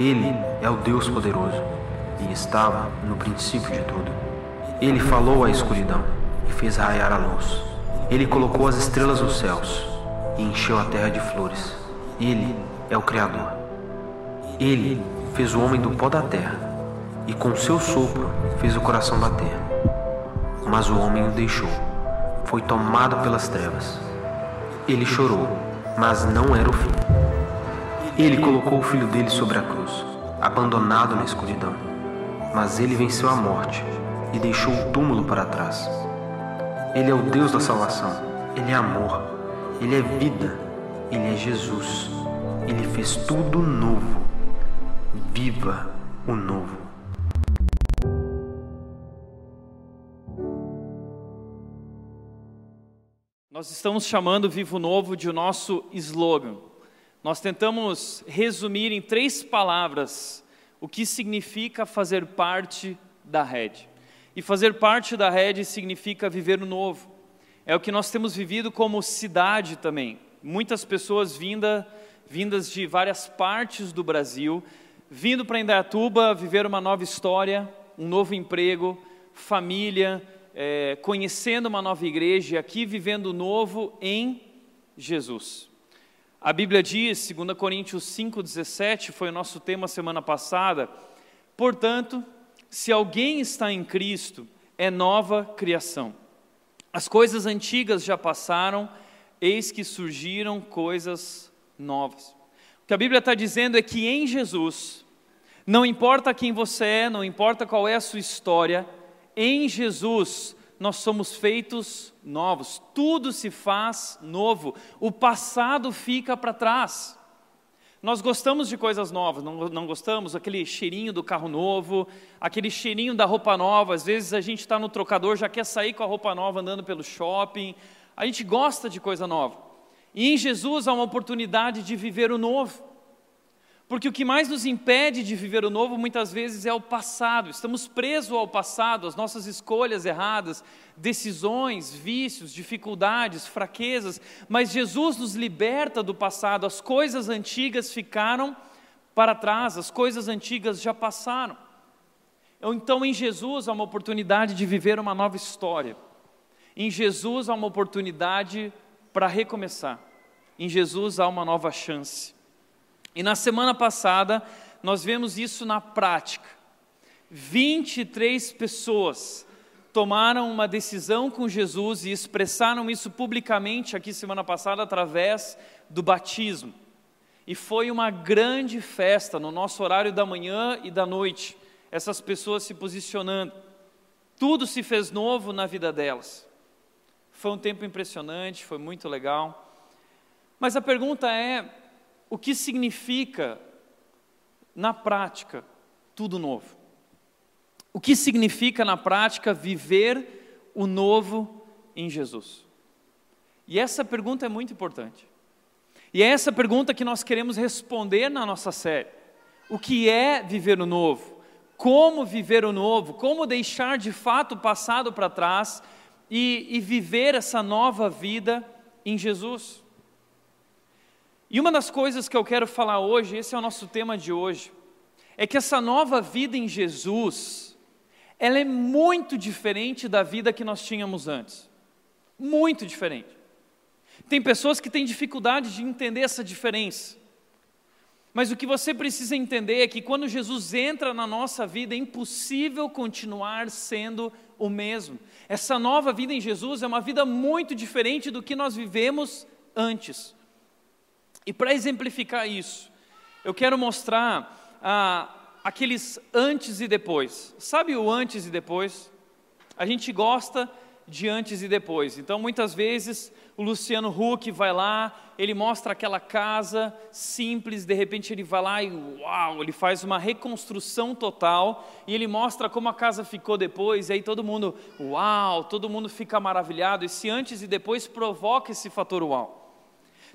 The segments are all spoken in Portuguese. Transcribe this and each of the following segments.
Ele é o Deus poderoso e estava no princípio de tudo. Ele falou à escuridão e fez raiar a luz. Ele colocou as estrelas nos céus e encheu a terra de flores. Ele é o Criador. Ele fez o homem do pó da terra e com seu sopro fez o coração bater. Mas o homem o deixou, foi tomado pelas trevas. Ele chorou, mas não era o fim. Ele colocou o filho dele sobre a cruz, abandonado na escuridão. Mas ele venceu a morte e deixou o túmulo para trás. Ele é o Deus da salvação, ele é amor, ele é vida, ele é Jesus. Ele fez tudo novo. Viva o novo. Nós estamos chamando Vivo Novo de nosso slogan. Nós tentamos resumir em três palavras o que significa fazer parte da rede. E fazer parte da rede significa viver o novo. É o que nós temos vivido como cidade também. Muitas pessoas vinda, vindas de várias partes do Brasil, vindo para Indaiatuba viver uma nova história, um novo emprego, família, é, conhecendo uma nova igreja aqui vivendo novo em Jesus. A Bíblia diz, 2 Coríntios 5,17, foi o nosso tema semana passada, portanto, se alguém está em Cristo, é nova criação. As coisas antigas já passaram, eis que surgiram coisas novas. O que a Bíblia está dizendo é que em Jesus, não importa quem você é, não importa qual é a sua história, em Jesus nós somos feitos novos, tudo se faz novo, o passado fica para trás. Nós gostamos de coisas novas, não, não gostamos? Aquele cheirinho do carro novo, aquele cheirinho da roupa nova. Às vezes a gente está no trocador, já quer sair com a roupa nova andando pelo shopping. A gente gosta de coisa nova. E em Jesus há uma oportunidade de viver o novo. Porque o que mais nos impede de viver o novo muitas vezes é o passado. Estamos presos ao passado, às nossas escolhas erradas, decisões, vícios, dificuldades, fraquezas. Mas Jesus nos liberta do passado. As coisas antigas ficaram para trás, as coisas antigas já passaram. Então, em Jesus há uma oportunidade de viver uma nova história. Em Jesus há uma oportunidade para recomeçar. Em Jesus há uma nova chance. E na semana passada, nós vemos isso na prática. 23 pessoas tomaram uma decisão com Jesus e expressaram isso publicamente aqui semana passada através do batismo. E foi uma grande festa no nosso horário da manhã e da noite, essas pessoas se posicionando. Tudo se fez novo na vida delas. Foi um tempo impressionante, foi muito legal. Mas a pergunta é: o que significa, na prática, tudo novo. O que significa, na prática, viver o novo em Jesus? E essa pergunta é muito importante. E é essa pergunta que nós queremos responder na nossa série. O que é viver o novo? Como viver o novo? Como deixar de fato o passado para trás e, e viver essa nova vida em Jesus? E uma das coisas que eu quero falar hoje, esse é o nosso tema de hoje, é que essa nova vida em Jesus, ela é muito diferente da vida que nós tínhamos antes. Muito diferente. Tem pessoas que têm dificuldade de entender essa diferença. Mas o que você precisa entender é que quando Jesus entra na nossa vida, é impossível continuar sendo o mesmo. Essa nova vida em Jesus é uma vida muito diferente do que nós vivemos antes. E para exemplificar isso, eu quero mostrar ah, aqueles antes e depois. Sabe o antes e depois? A gente gosta de antes e depois. Então, muitas vezes, o Luciano Huck vai lá, ele mostra aquela casa simples, de repente ele vai lá e uau, ele faz uma reconstrução total e ele mostra como a casa ficou depois, e aí todo mundo, uau, todo mundo fica maravilhado. Esse antes e depois provoca esse fator uau.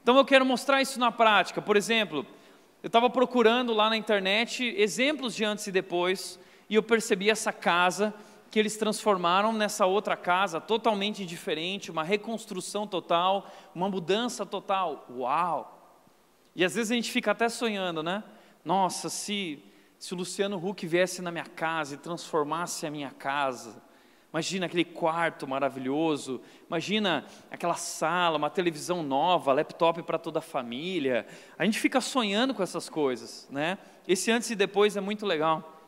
Então eu quero mostrar isso na prática. Por exemplo, eu estava procurando lá na internet exemplos de antes e depois, e eu percebi essa casa que eles transformaram nessa outra casa totalmente diferente, uma reconstrução total, uma mudança total. Uau! E às vezes a gente fica até sonhando, né? Nossa, se, se o Luciano Huck viesse na minha casa e transformasse a minha casa. Imagina aquele quarto maravilhoso, imagina aquela sala, uma televisão nova, laptop para toda a família. A gente fica sonhando com essas coisas, né? Esse antes e depois é muito legal.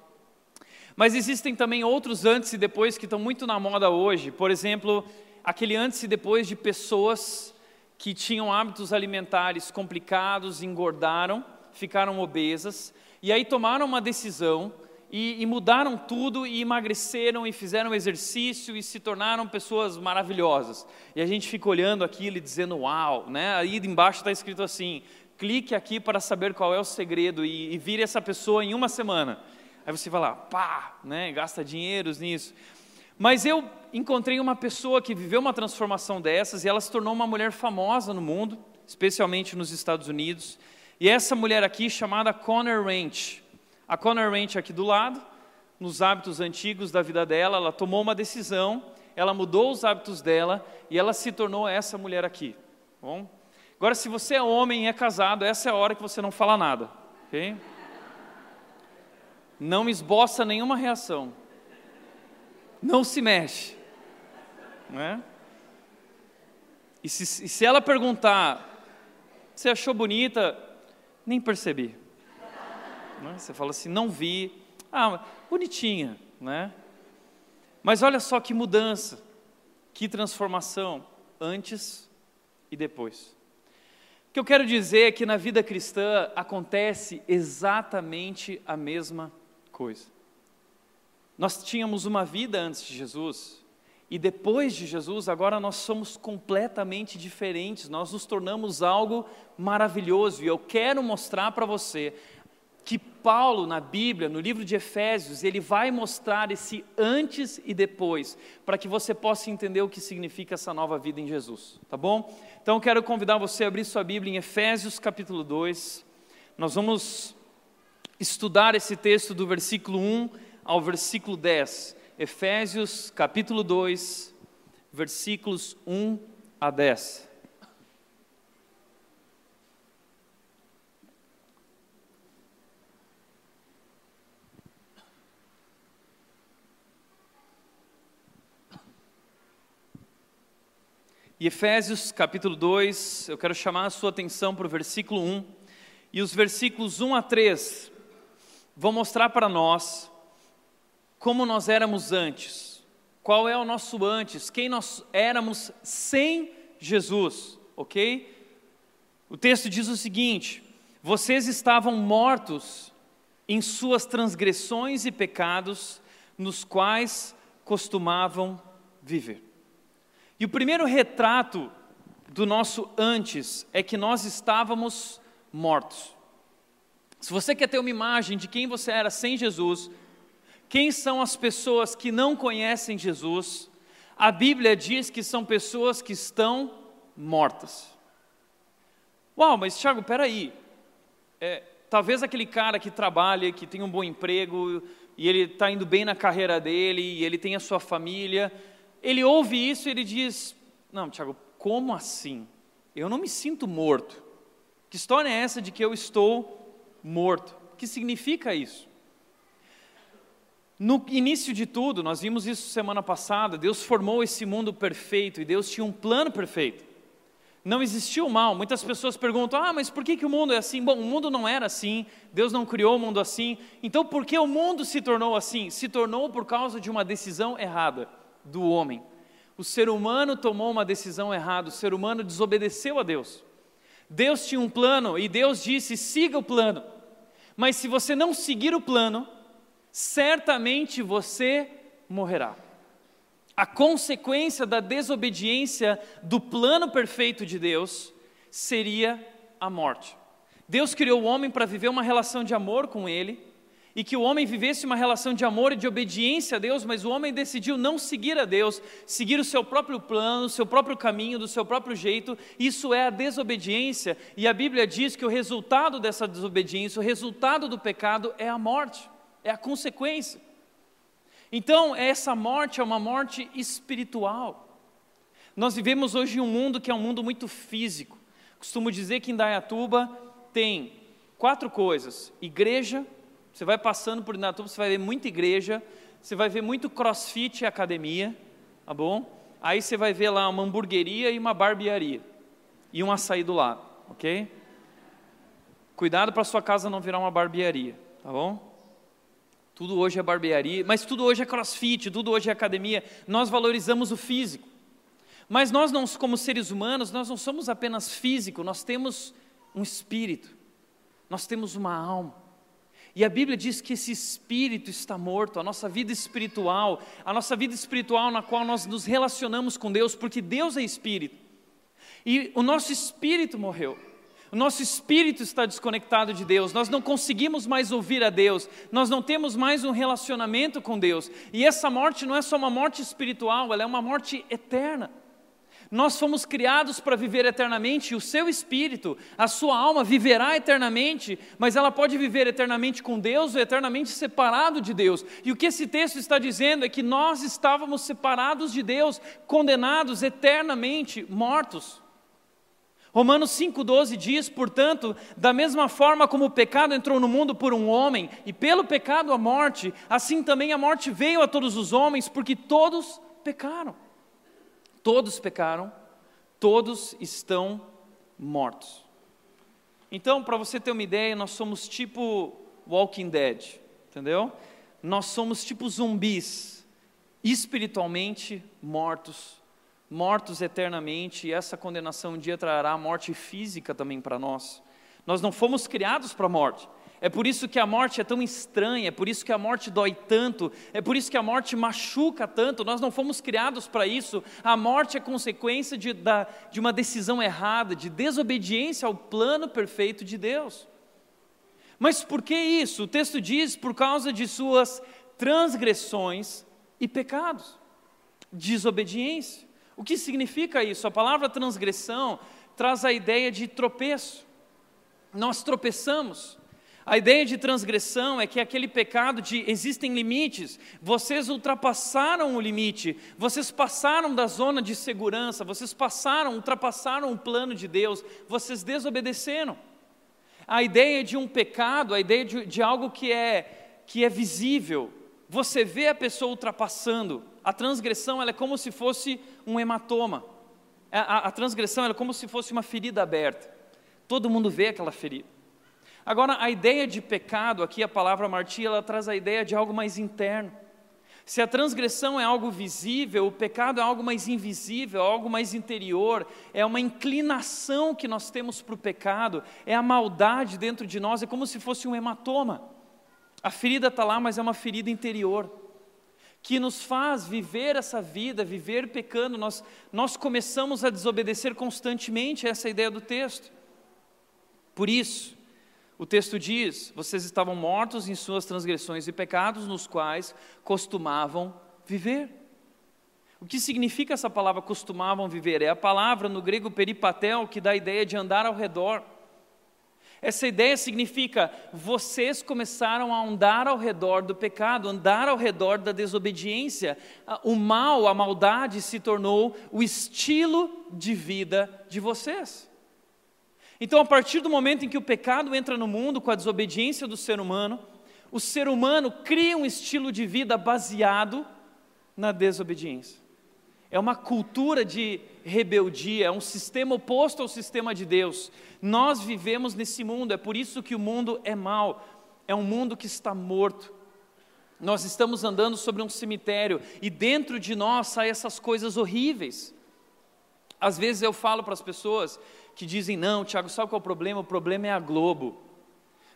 Mas existem também outros antes e depois que estão muito na moda hoje. Por exemplo, aquele antes e depois de pessoas que tinham hábitos alimentares complicados, engordaram, ficaram obesas, e aí tomaram uma decisão e, e, mudaram tudo e emagreceram e fizeram exercício e se tornaram pessoas maravilhosas. E a gente fica olhando aquilo e dizendo uau, né? Aí embaixo está escrito assim: clique aqui para saber qual é o segredo e, e vire essa pessoa em uma semana. Aí você vai lá, pá, né? Gasta dinheiros nisso. Mas eu encontrei uma pessoa que viveu uma transformação dessas e ela se tornou uma mulher famosa no mundo, especialmente nos Estados Unidos. E essa mulher aqui, chamada Connor Ranch. A Connor Ranch aqui do lado, nos hábitos antigos da vida dela, ela tomou uma decisão, ela mudou os hábitos dela e ela se tornou essa mulher aqui. Tá bom? Agora, se você é homem e é casado, essa é a hora que você não fala nada, ok? Não esboça nenhuma reação não se mexe. Não é? E se, e se ela perguntar, você achou bonita? Nem percebi. Não é? Você fala assim, não vi. Ah, bonitinha, né? Mas olha só que mudança, que transformação, antes e depois. O que eu quero dizer é que na vida cristã acontece exatamente a mesma coisa. Nós tínhamos uma vida antes de Jesus, e depois de Jesus, agora nós somos completamente diferentes, nós nos tornamos algo maravilhoso, e eu quero mostrar para você Paulo, na Bíblia, no livro de Efésios, ele vai mostrar esse antes e depois, para que você possa entender o que significa essa nova vida em Jesus, tá bom? Então quero convidar você a abrir sua Bíblia em Efésios capítulo 2, nós vamos estudar esse texto do versículo 1 ao versículo 10. Efésios capítulo 2, versículos 1 a 10. E Efésios capítulo 2, eu quero chamar a sua atenção para o versículo 1 e os versículos 1 a 3 vão mostrar para nós como nós éramos antes. Qual é o nosso antes? Quem nós éramos sem Jesus, ok? O texto diz o seguinte: vocês estavam mortos em suas transgressões e pecados, nos quais costumavam viver. E o primeiro retrato do nosso antes é que nós estávamos mortos. Se você quer ter uma imagem de quem você era sem Jesus, quem são as pessoas que não conhecem Jesus? A Bíblia diz que são pessoas que estão mortas. Uau, mas Tiago, peraí. É, talvez aquele cara que trabalha, que tem um bom emprego, e ele está indo bem na carreira dele, e ele tem a sua família, ele ouve isso e ele diz: Não, Tiago, como assim? Eu não me sinto morto. Que história é essa de que eu estou morto? O que significa isso? No início de tudo, nós vimos isso semana passada, Deus formou esse mundo perfeito e Deus tinha um plano perfeito. Não existia o mal. Muitas pessoas perguntam: ah, mas por que, que o mundo é assim? Bom, o mundo não era assim, Deus não criou o mundo assim. Então, por que o mundo se tornou assim? Se tornou por causa de uma decisão errada do homem. O ser humano tomou uma decisão errada, o ser humano desobedeceu a Deus. Deus tinha um plano e Deus disse: siga o plano. Mas se você não seguir o plano, certamente você morrerá. A consequência da desobediência do plano perfeito de Deus seria a morte. Deus criou o homem para viver uma relação de amor com ele, e que o homem vivesse uma relação de amor e de obediência a Deus, mas o homem decidiu não seguir a Deus, seguir o seu próprio plano, o seu próprio caminho, do seu próprio jeito. Isso é a desobediência, e a Bíblia diz que o resultado dessa desobediência, o resultado do pecado é a morte é a consequência. Então, essa morte é uma morte espiritual. Nós vivemos hoje em um mundo que é um mundo muito físico. Costumo dizer que em Dayatuba tem quatro coisas: igreja, você vai passando por Indaiatuba, você vai ver muita igreja, você vai ver muito crossfit e academia, tá bom? Aí você vai ver lá uma hamburgueria e uma barbearia, e um açaí do lado, ok? Cuidado para sua casa não virar uma barbearia, tá bom? Tudo hoje é barbearia, mas tudo hoje é crossfit, tudo hoje é academia. Nós valorizamos o físico. Mas nós não, como seres humanos, nós não somos apenas físico, nós temos um espírito. Nós temos uma alma. E a Bíblia diz que esse espírito está morto, a nossa vida espiritual, a nossa vida espiritual na qual nós nos relacionamos com Deus, porque Deus é espírito. E o nosso espírito morreu. O nosso espírito está desconectado de Deus, nós não conseguimos mais ouvir a Deus, nós não temos mais um relacionamento com Deus. E essa morte não é só uma morte espiritual, ela é uma morte eterna. Nós fomos criados para viver eternamente e o seu espírito, a sua alma viverá eternamente, mas ela pode viver eternamente com Deus ou eternamente separado de Deus. E o que esse texto está dizendo é que nós estávamos separados de Deus, condenados eternamente, mortos. Romanos 5,12 diz, portanto, da mesma forma como o pecado entrou no mundo por um homem, e pelo pecado a morte, assim também a morte veio a todos os homens, porque todos pecaram. Todos pecaram, todos estão mortos. Então, para você ter uma ideia, nós somos tipo Walking Dead, entendeu? Nós somos tipo zumbis, espiritualmente mortos, mortos eternamente, e essa condenação um dia trará morte física também para nós. Nós não fomos criados para a morte, é por isso que a morte é tão estranha, é por isso que a morte dói tanto, é por isso que a morte machuca tanto. Nós não fomos criados para isso. A morte é consequência de, da, de uma decisão errada, de desobediência ao plano perfeito de Deus. Mas por que isso? O texto diz por causa de suas transgressões e pecados, desobediência. O que significa isso? A palavra transgressão traz a ideia de tropeço. Nós tropeçamos. A ideia de transgressão é que aquele pecado de existem limites, vocês ultrapassaram o limite, vocês passaram da zona de segurança, vocês passaram, ultrapassaram o plano de Deus, vocês desobedeceram. A ideia de um pecado, a ideia de, de algo que é, que é visível, você vê a pessoa ultrapassando, a transgressão é como se fosse um hematoma, a, a, a transgressão é como se fosse uma ferida aberta, todo mundo vê aquela ferida. Agora, a ideia de pecado, aqui a palavra martia, ela traz a ideia de algo mais interno. Se a transgressão é algo visível, o pecado é algo mais invisível, algo mais interior, é uma inclinação que nós temos para o pecado, é a maldade dentro de nós, é como se fosse um hematoma. A ferida está lá, mas é uma ferida interior, que nos faz viver essa vida, viver pecando. Nós, nós começamos a desobedecer constantemente, essa é ideia do texto. Por isso, o texto diz: vocês estavam mortos em suas transgressões e pecados, nos quais costumavam viver. O que significa essa palavra costumavam viver? É a palavra no grego peripatel que dá a ideia de andar ao redor. Essa ideia significa vocês começaram a andar ao redor do pecado, andar ao redor da desobediência. O mal, a maldade se tornou o estilo de vida de vocês. Então, a partir do momento em que o pecado entra no mundo com a desobediência do ser humano, o ser humano cria um estilo de vida baseado na desobediência. É uma cultura de rebeldia, é um sistema oposto ao sistema de Deus. Nós vivemos nesse mundo, é por isso que o mundo é mau, é um mundo que está morto. Nós estamos andando sobre um cemitério e dentro de nós saem essas coisas horríveis. Às vezes eu falo para as pessoas que dizem: não, Tiago, sabe qual é o problema? O problema é a Globo.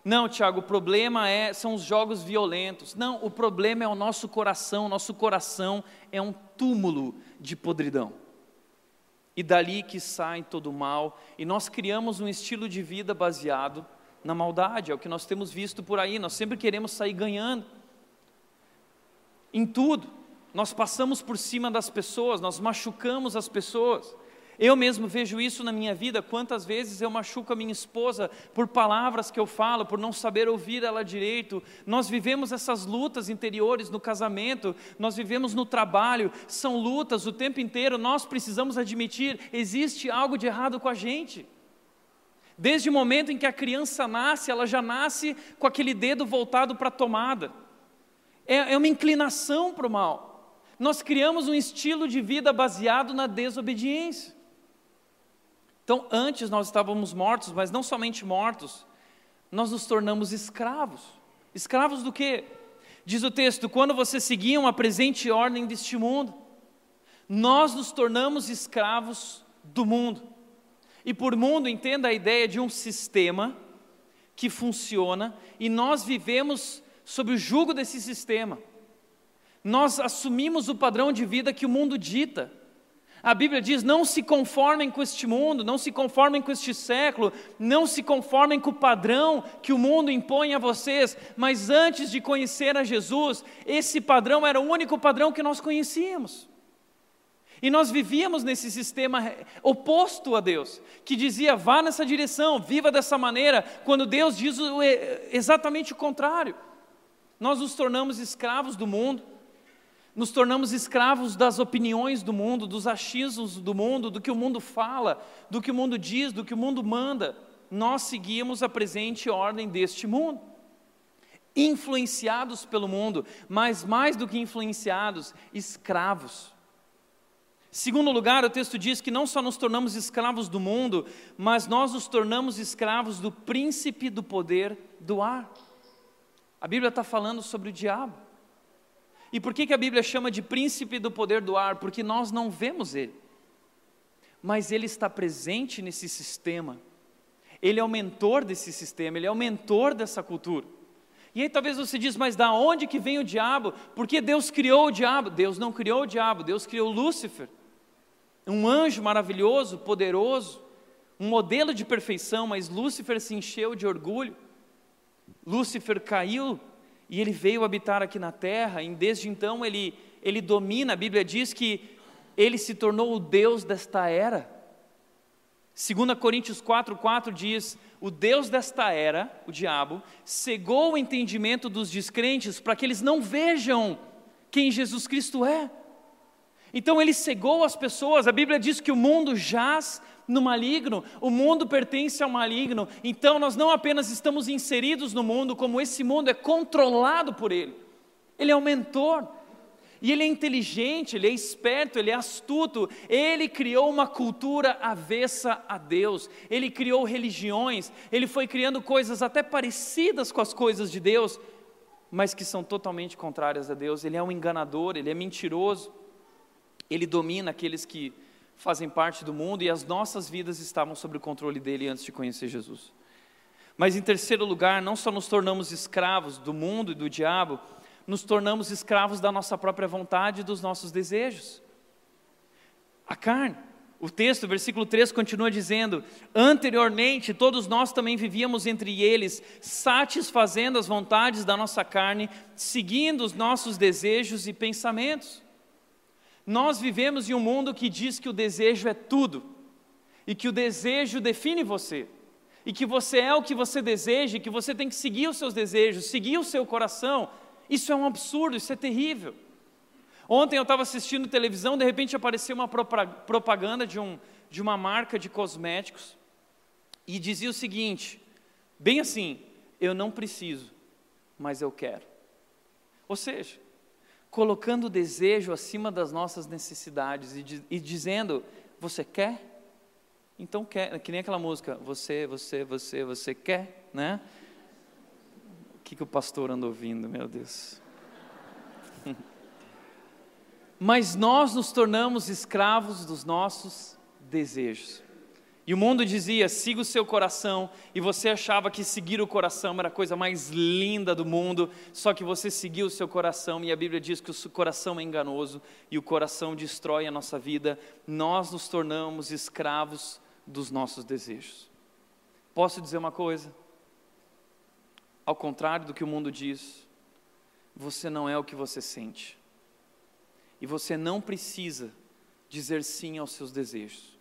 Não, Tiago, o problema é, são os jogos violentos. Não, o problema é o nosso coração. Nosso coração é um túmulo de podridão. E dali que sai todo o mal. E nós criamos um estilo de vida baseado na maldade. É o que nós temos visto por aí. Nós sempre queremos sair ganhando. Em tudo. Nós passamos por cima das pessoas, nós machucamos as pessoas. Eu mesmo vejo isso na minha vida, quantas vezes eu machuco a minha esposa por palavras que eu falo, por não saber ouvir ela direito. Nós vivemos essas lutas interiores no casamento, nós vivemos no trabalho, são lutas o tempo inteiro. Nós precisamos admitir: existe algo de errado com a gente. Desde o momento em que a criança nasce, ela já nasce com aquele dedo voltado para a tomada. É, é uma inclinação para o mal. Nós criamos um estilo de vida baseado na desobediência. Então, antes nós estávamos mortos, mas não somente mortos, nós nos tornamos escravos. Escravos do quê? Diz o texto: quando você seguia uma presente ordem deste mundo, nós nos tornamos escravos do mundo. E por mundo, entenda a ideia de um sistema que funciona e nós vivemos sob o jugo desse sistema. Nós assumimos o padrão de vida que o mundo dita. A Bíblia diz: não se conformem com este mundo, não se conformem com este século, não se conformem com o padrão que o mundo impõe a vocês, mas antes de conhecer a Jesus, esse padrão era o único padrão que nós conhecíamos. E nós vivíamos nesse sistema oposto a Deus, que dizia vá nessa direção, viva dessa maneira, quando Deus diz exatamente o contrário. Nós nos tornamos escravos do mundo, nos tornamos escravos das opiniões do mundo, dos achismos do mundo, do que o mundo fala, do que o mundo diz, do que o mundo manda. Nós seguimos a presente ordem deste mundo. Influenciados pelo mundo, mas mais do que influenciados, escravos. Segundo lugar, o texto diz que não só nos tornamos escravos do mundo, mas nós nos tornamos escravos do príncipe do poder do ar. A Bíblia está falando sobre o diabo. E por que, que a Bíblia chama de príncipe do poder do ar? Porque nós não vemos ele, mas ele está presente nesse sistema. Ele é o mentor desse sistema, ele é o mentor dessa cultura. E aí talvez você diz, mas da onde que vem o diabo? Porque Deus criou o diabo? Deus não criou o diabo, Deus criou Lúcifer um anjo maravilhoso, poderoso, um modelo de perfeição, mas Lúcifer se encheu de orgulho. Lúcifer caiu e ele veio habitar aqui na terra, e desde então ele, ele domina. A Bíblia diz que ele se tornou o Deus desta era. 2 Coríntios 4,4 diz: O Deus desta era, o diabo, cegou o entendimento dos descrentes para que eles não vejam quem Jesus Cristo é. Então ele cegou as pessoas. A Bíblia diz que o mundo jaz no maligno, o mundo pertence ao maligno. Então nós não apenas estamos inseridos no mundo, como esse mundo é controlado por ele. Ele é o mentor. E ele é inteligente, ele é esperto, ele é astuto. Ele criou uma cultura avessa a Deus. Ele criou religiões, ele foi criando coisas até parecidas com as coisas de Deus, mas que são totalmente contrárias a Deus. Ele é um enganador, ele é mentiroso. Ele domina aqueles que fazem parte do mundo e as nossas vidas estavam sob o controle dele antes de conhecer Jesus. Mas em terceiro lugar, não só nos tornamos escravos do mundo e do diabo, nos tornamos escravos da nossa própria vontade e dos nossos desejos. A carne. O texto, versículo 3, continua dizendo: Anteriormente, todos nós também vivíamos entre eles, satisfazendo as vontades da nossa carne, seguindo os nossos desejos e pensamentos. Nós vivemos em um mundo que diz que o desejo é tudo, e que o desejo define você, e que você é o que você deseja, e que você tem que seguir os seus desejos, seguir o seu coração. Isso é um absurdo, isso é terrível. Ontem eu estava assistindo televisão, de repente apareceu uma propaganda de, um, de uma marca de cosméticos, e dizia o seguinte, bem assim: eu não preciso, mas eu quero. Ou seja, colocando o desejo acima das nossas necessidades e, e dizendo: Você quer? Então quer. Que nem aquela música: Você, você, você, você quer, né? O que, que o pastor anda ouvindo, meu Deus? Mas nós nos tornamos escravos dos nossos desejos. E o mundo dizia: siga o seu coração, e você achava que seguir o coração era a coisa mais linda do mundo, só que você seguiu o seu coração, e a Bíblia diz que o coração é enganoso e o coração destrói a nossa vida. Nós nos tornamos escravos dos nossos desejos. Posso dizer uma coisa? Ao contrário do que o mundo diz, você não é o que você sente, e você não precisa dizer sim aos seus desejos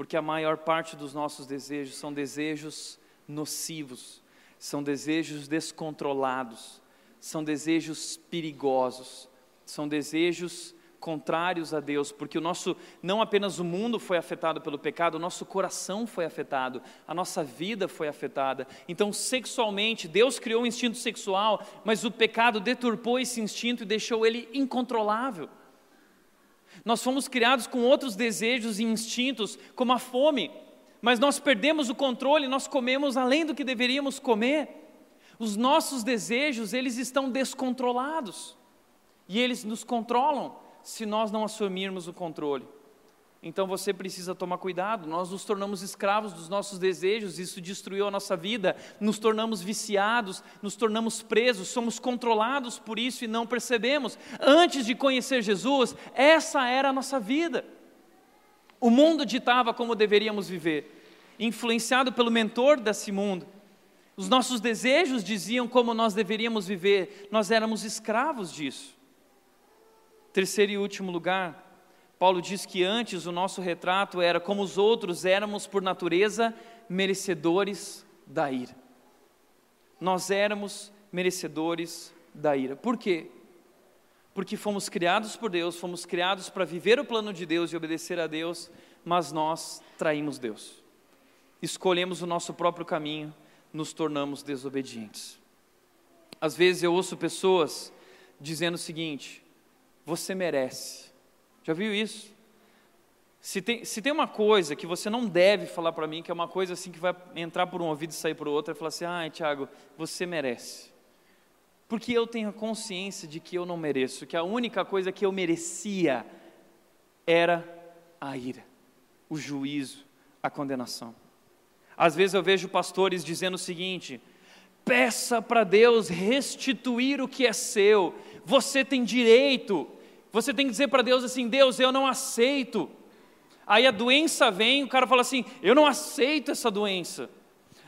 porque a maior parte dos nossos desejos são desejos nocivos, são desejos descontrolados, são desejos perigosos, são desejos contrários a Deus, porque o nosso não apenas o mundo foi afetado pelo pecado, o nosso coração foi afetado, a nossa vida foi afetada. Então, sexualmente, Deus criou o um instinto sexual, mas o pecado deturpou esse instinto e deixou ele incontrolável. Nós fomos criados com outros desejos e instintos, como a fome, mas nós perdemos o controle, nós comemos além do que deveríamos comer. Os nossos desejos, eles estão descontrolados. E eles nos controlam se nós não assumirmos o controle. Então você precisa tomar cuidado. Nós nos tornamos escravos dos nossos desejos, isso destruiu a nossa vida, nos tornamos viciados, nos tornamos presos, somos controlados por isso e não percebemos. Antes de conhecer Jesus, essa era a nossa vida. O mundo ditava como deveríamos viver, influenciado pelo mentor desse mundo. Os nossos desejos diziam como nós deveríamos viver, nós éramos escravos disso. Terceiro e último lugar, Paulo diz que antes o nosso retrato era como os outros éramos por natureza merecedores da ira. Nós éramos merecedores da ira. Por quê? Porque fomos criados por Deus, fomos criados para viver o plano de Deus e obedecer a Deus, mas nós traímos Deus. Escolhemos o nosso próprio caminho, nos tornamos desobedientes. Às vezes eu ouço pessoas dizendo o seguinte: você merece. Já viu isso? Se tem, se tem uma coisa que você não deve falar para mim, que é uma coisa assim que vai entrar por um ouvido e sair por outro, é falar assim: ai, Tiago, você merece. Porque eu tenho a consciência de que eu não mereço, que a única coisa que eu merecia era a ira, o juízo, a condenação. Às vezes eu vejo pastores dizendo o seguinte: peça para Deus restituir o que é seu, você tem direito. Você tem que dizer para Deus assim: Deus, eu não aceito. Aí a doença vem, o cara fala assim: Eu não aceito essa doença.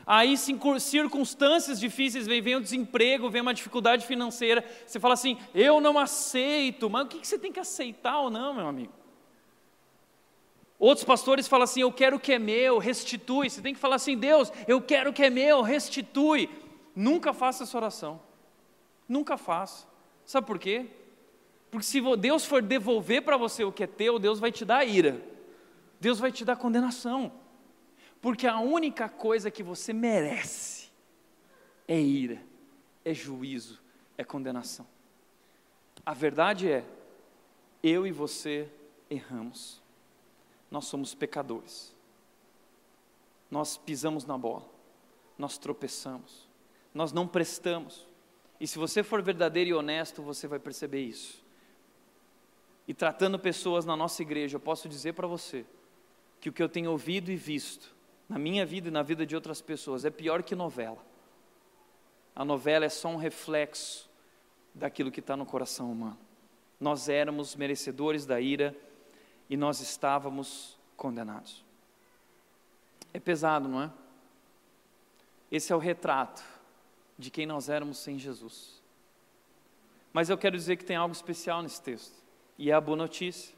Aí circunstâncias difíceis vem, vem o desemprego, vem uma dificuldade financeira. Você fala assim: Eu não aceito. Mas o que você tem que aceitar ou não, meu amigo? Outros pastores falam assim: Eu quero o que é meu, restitui. Você tem que falar assim: Deus, eu quero o que é meu, restitui. Nunca faça essa oração. Nunca faça. Sabe por quê? Porque se Deus for devolver para você o que é teu, Deus vai te dar ira. Deus vai te dar condenação. Porque a única coisa que você merece é ira, é juízo, é condenação. A verdade é, eu e você erramos. Nós somos pecadores. Nós pisamos na bola. Nós tropeçamos. Nós não prestamos. E se você for verdadeiro e honesto, você vai perceber isso. E tratando pessoas na nossa igreja, eu posso dizer para você que o que eu tenho ouvido e visto na minha vida e na vida de outras pessoas é pior que novela. A novela é só um reflexo daquilo que está no coração humano. Nós éramos merecedores da ira e nós estávamos condenados. É pesado, não é? Esse é o retrato de quem nós éramos sem Jesus. Mas eu quero dizer que tem algo especial nesse texto, e é a boa notícia.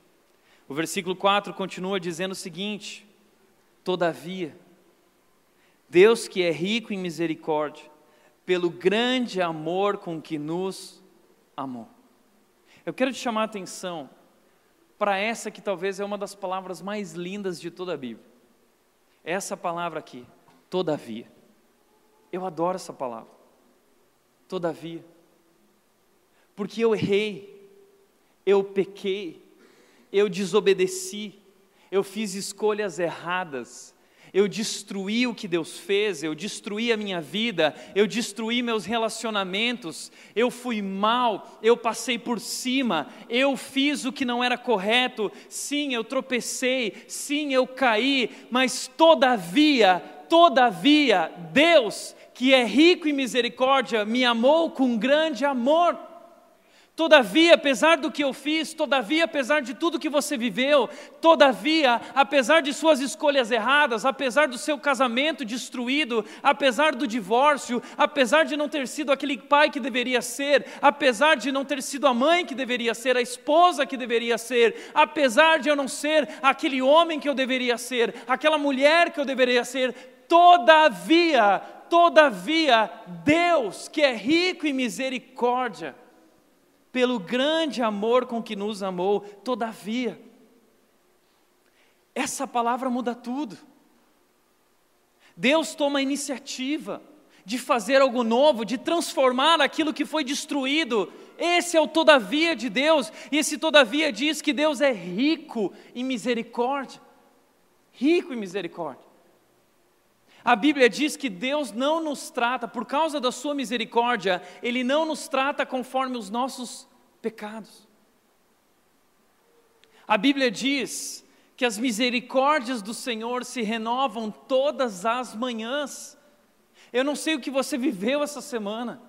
O versículo 4 continua dizendo o seguinte: Todavia, Deus que é rico em misericórdia, pelo grande amor com que nos amou. Eu quero te chamar a atenção para essa que talvez é uma das palavras mais lindas de toda a Bíblia. Essa palavra aqui, todavia. Eu adoro essa palavra. Todavia, porque eu errei, eu pequei, eu desobedeci, eu fiz escolhas erradas, eu destruí o que Deus fez, eu destruí a minha vida, eu destruí meus relacionamentos, eu fui mal, eu passei por cima, eu fiz o que não era correto, sim, eu tropecei, sim, eu caí, mas todavia, todavia, Deus que é rico em misericórdia, me amou com grande amor. Todavia, apesar do que eu fiz, todavia, apesar de tudo que você viveu, todavia, apesar de suas escolhas erradas, apesar do seu casamento destruído, apesar do divórcio, apesar de não ter sido aquele pai que deveria ser, apesar de não ter sido a mãe que deveria ser, a esposa que deveria ser, apesar de eu não ser aquele homem que eu deveria ser, aquela mulher que eu deveria ser, todavia, todavia, Deus, que é rico em misericórdia, pelo grande amor com que nos amou, todavia. Essa palavra muda tudo. Deus toma a iniciativa de fazer algo novo, de transformar aquilo que foi destruído. Esse é o todavia de Deus, e esse todavia diz que Deus é rico em misericórdia. Rico em misericórdia. A Bíblia diz que Deus não nos trata, por causa da Sua misericórdia, Ele não nos trata conforme os nossos pecados. A Bíblia diz que as misericórdias do Senhor se renovam todas as manhãs. Eu não sei o que você viveu essa semana.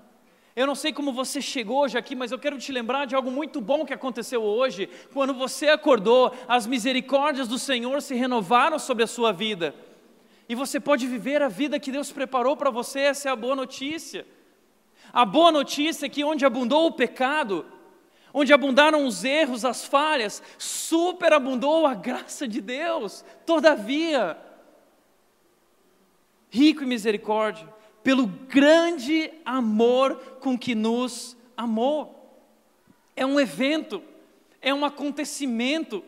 Eu não sei como você chegou hoje aqui, mas eu quero te lembrar de algo muito bom que aconteceu hoje. Quando você acordou, as misericórdias do Senhor se renovaram sobre a sua vida. E você pode viver a vida que Deus preparou para você, essa é a boa notícia. A boa notícia é que onde abundou o pecado, onde abundaram os erros, as falhas, superabundou a graça de Deus. Todavia, rico em misericórdia, pelo grande amor com que nos amou. É um evento, é um acontecimento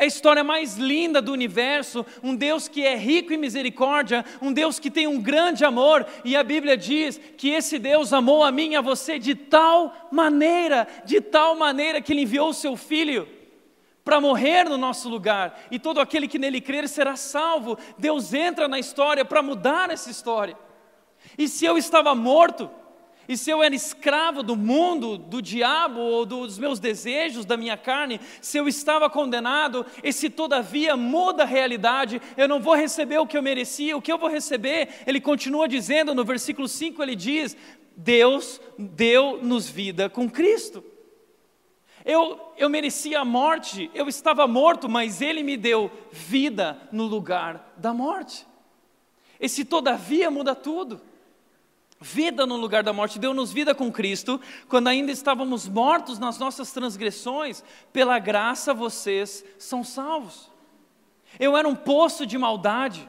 é a história mais linda do universo, um Deus que é rico em misericórdia, um Deus que tem um grande amor, e a Bíblia diz que esse Deus amou a mim e a você de tal maneira, de tal maneira que ele enviou o seu filho para morrer no nosso lugar, e todo aquele que nele crer será salvo. Deus entra na história para mudar essa história. E se eu estava morto, e se eu era escravo do mundo, do diabo ou dos meus desejos, da minha carne, se eu estava condenado, esse todavia muda a realidade, eu não vou receber o que eu merecia, o que eu vou receber, ele continua dizendo no versículo 5, ele diz: Deus deu-nos vida com Cristo. Eu, eu merecia a morte, eu estava morto, mas Ele me deu vida no lugar da morte. Esse todavia muda tudo vida no lugar da morte, deu-nos vida com Cristo, quando ainda estávamos mortos nas nossas transgressões, pela graça vocês são salvos. Eu era um poço de maldade,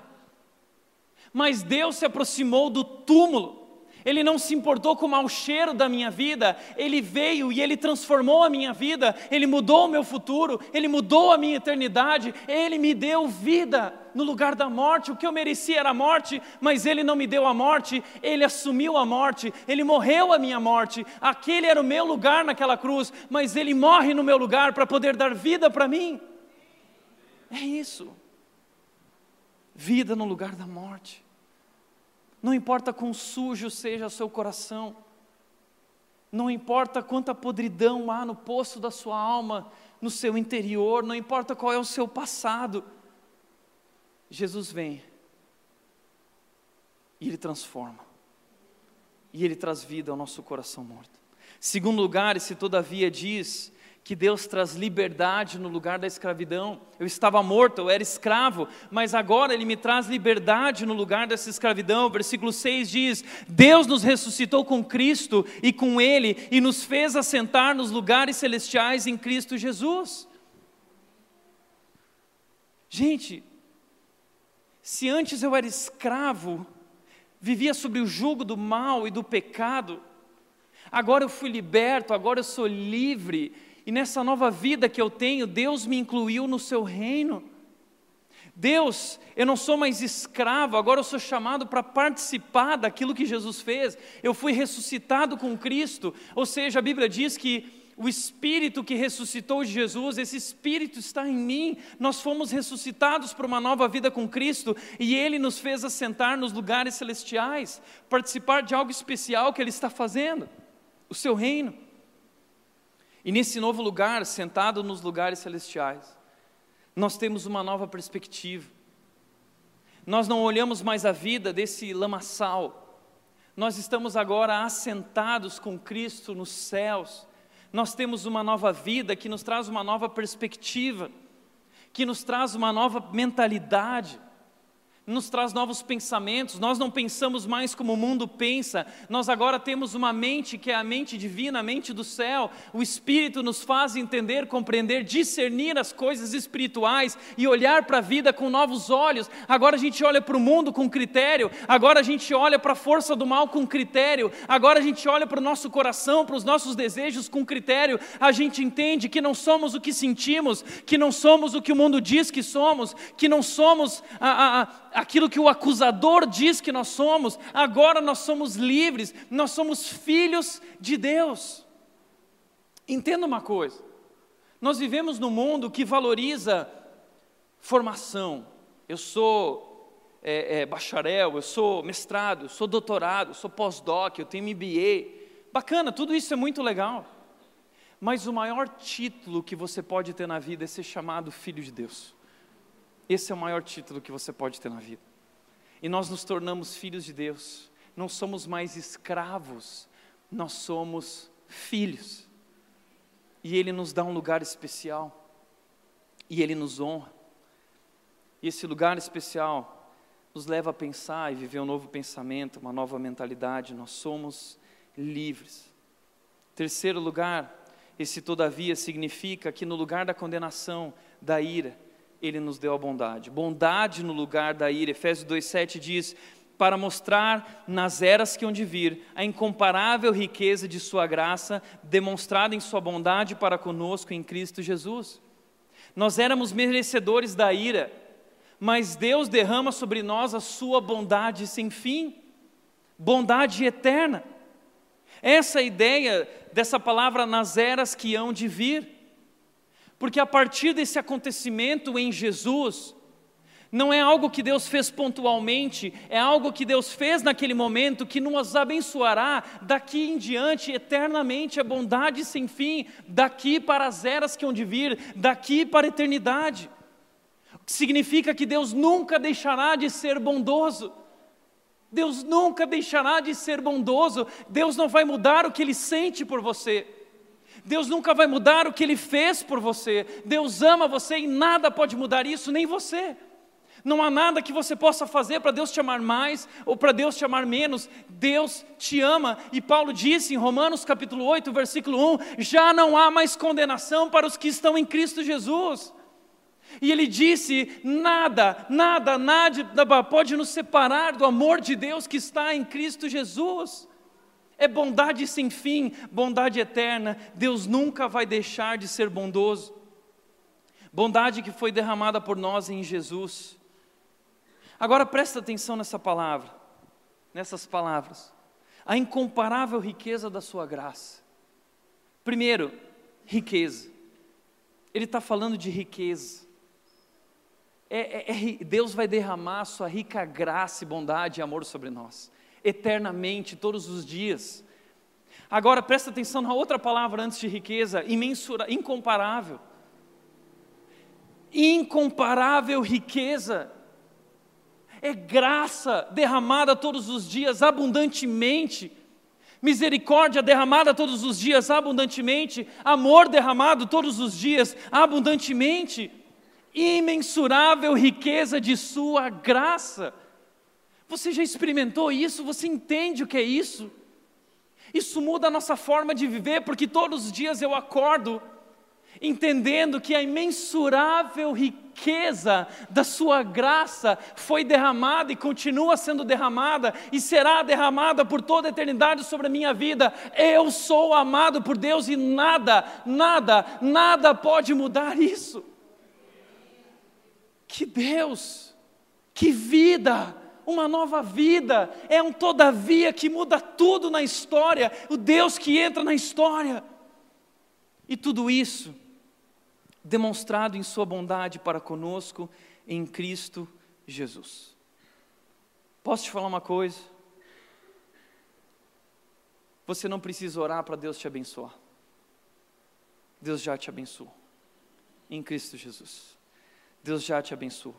mas Deus se aproximou do túmulo ele não se importou com o mau cheiro da minha vida, ele veio e ele transformou a minha vida, ele mudou o meu futuro, ele mudou a minha eternidade, ele me deu vida no lugar da morte. O que eu merecia era a morte, mas ele não me deu a morte, ele assumiu a morte, ele morreu a minha morte. Aquele era o meu lugar naquela cruz, mas ele morre no meu lugar para poder dar vida para mim. É isso. Vida no lugar da morte. Não importa quão sujo seja o seu coração, não importa quanta podridão há no poço da sua alma, no seu interior, não importa qual é o seu passado, Jesus vem e Ele transforma, e Ele traz vida ao nosso coração morto. Segundo lugar, se todavia diz que Deus traz liberdade no lugar da escravidão. Eu estava morto, eu era escravo, mas agora Ele me traz liberdade no lugar dessa escravidão. Versículo 6 diz: Deus nos ressuscitou com Cristo e com Ele e nos fez assentar nos lugares celestiais em Cristo Jesus. Gente, se antes eu era escravo, vivia sob o jugo do mal e do pecado, agora eu fui liberto, agora eu sou livre e nessa nova vida que eu tenho, Deus me incluiu no seu reino. Deus, eu não sou mais escravo, agora eu sou chamado para participar daquilo que Jesus fez. Eu fui ressuscitado com Cristo, ou seja, a Bíblia diz que o Espírito que ressuscitou Jesus, esse Espírito está em mim. Nós fomos ressuscitados para uma nova vida com Cristo e Ele nos fez assentar nos lugares celestiais, participar de algo especial que Ele está fazendo, o seu reino. E nesse novo lugar, sentado nos lugares celestiais, nós temos uma nova perspectiva. Nós não olhamos mais a vida desse lamaçal. Nós estamos agora assentados com Cristo nos céus. Nós temos uma nova vida que nos traz uma nova perspectiva, que nos traz uma nova mentalidade. Nos traz novos pensamentos, nós não pensamos mais como o mundo pensa, nós agora temos uma mente que é a mente divina, a mente do céu, o Espírito nos faz entender, compreender, discernir as coisas espirituais e olhar para a vida com novos olhos. Agora a gente olha para o mundo com critério, agora a gente olha para a força do mal com critério, agora a gente olha para o nosso coração, para os nossos desejos com critério, a gente entende que não somos o que sentimos, que não somos o que o mundo diz que somos, que não somos a, a, a aquilo que o acusador diz que nós somos, agora nós somos livres, nós somos filhos de Deus. Entenda uma coisa: nós vivemos num mundo que valoriza formação. Eu sou é, é, bacharel, eu sou mestrado, eu sou doutorado, eu sou pós-doc, eu tenho MBA. Bacana, tudo isso é muito legal. Mas o maior título que você pode ter na vida é ser chamado filho de Deus. Esse é o maior título que você pode ter na vida. E nós nos tornamos filhos de Deus. Não somos mais escravos, nós somos filhos. E Ele nos dá um lugar especial. E Ele nos honra. E esse lugar especial nos leva a pensar e viver um novo pensamento, uma nova mentalidade. Nós somos livres. Terceiro lugar, esse todavia significa que no lugar da condenação, da ira, ele nos deu a bondade. Bondade no lugar da ira. Efésios 2,7 diz: para mostrar nas eras que hão de vir a incomparável riqueza de Sua graça, demonstrada em Sua bondade para conosco em Cristo Jesus. Nós éramos merecedores da ira, mas Deus derrama sobre nós a Sua bondade sem fim, bondade eterna. Essa ideia dessa palavra nas eras que hão de vir. Porque a partir desse acontecimento em Jesus, não é algo que Deus fez pontualmente, é algo que Deus fez naquele momento que nos abençoará daqui em diante eternamente, a bondade sem fim, daqui para as eras que hão de vir, daqui para a eternidade. O que significa que Deus nunca deixará de ser bondoso. Deus nunca deixará de ser bondoso. Deus não vai mudar o que Ele sente por você. Deus nunca vai mudar o que Ele fez por você. Deus ama você e nada pode mudar isso, nem você. Não há nada que você possa fazer para Deus te amar mais ou para Deus te amar menos. Deus te ama. E Paulo disse em Romanos capítulo 8, versículo 1: já não há mais condenação para os que estão em Cristo Jesus. E ele disse: nada, nada, nada pode nos separar do amor de Deus que está em Cristo Jesus é bondade sem fim, bondade eterna. Deus nunca vai deixar de ser bondoso. Bondade que foi derramada por nós em Jesus. Agora presta atenção nessa palavra, nessas palavras. A incomparável riqueza da sua graça. Primeiro, riqueza. Ele está falando de riqueza. É, é, é, Deus vai derramar sua rica graça e bondade e amor sobre nós eternamente, todos os dias. Agora presta atenção na outra palavra antes de riqueza, imensura, incomparável. Incomparável riqueza. É graça derramada todos os dias, abundantemente. Misericórdia derramada todos os dias, abundantemente. Amor derramado todos os dias, abundantemente. Imensurável riqueza de Sua graça. Você já experimentou isso? Você entende o que é isso? Isso muda a nossa forma de viver, porque todos os dias eu acordo entendendo que a imensurável riqueza da Sua graça foi derramada e continua sendo derramada e será derramada por toda a eternidade sobre a minha vida. Eu sou amado por Deus e nada, nada, nada pode mudar isso. Que Deus, que vida, uma nova vida, é um todavia que muda tudo na história, o Deus que entra na história. E tudo isso demonstrado em Sua bondade para conosco em Cristo Jesus. Posso te falar uma coisa? Você não precisa orar para Deus te abençoar. Deus já te abençoou. Em Cristo Jesus. Deus já te abençoou.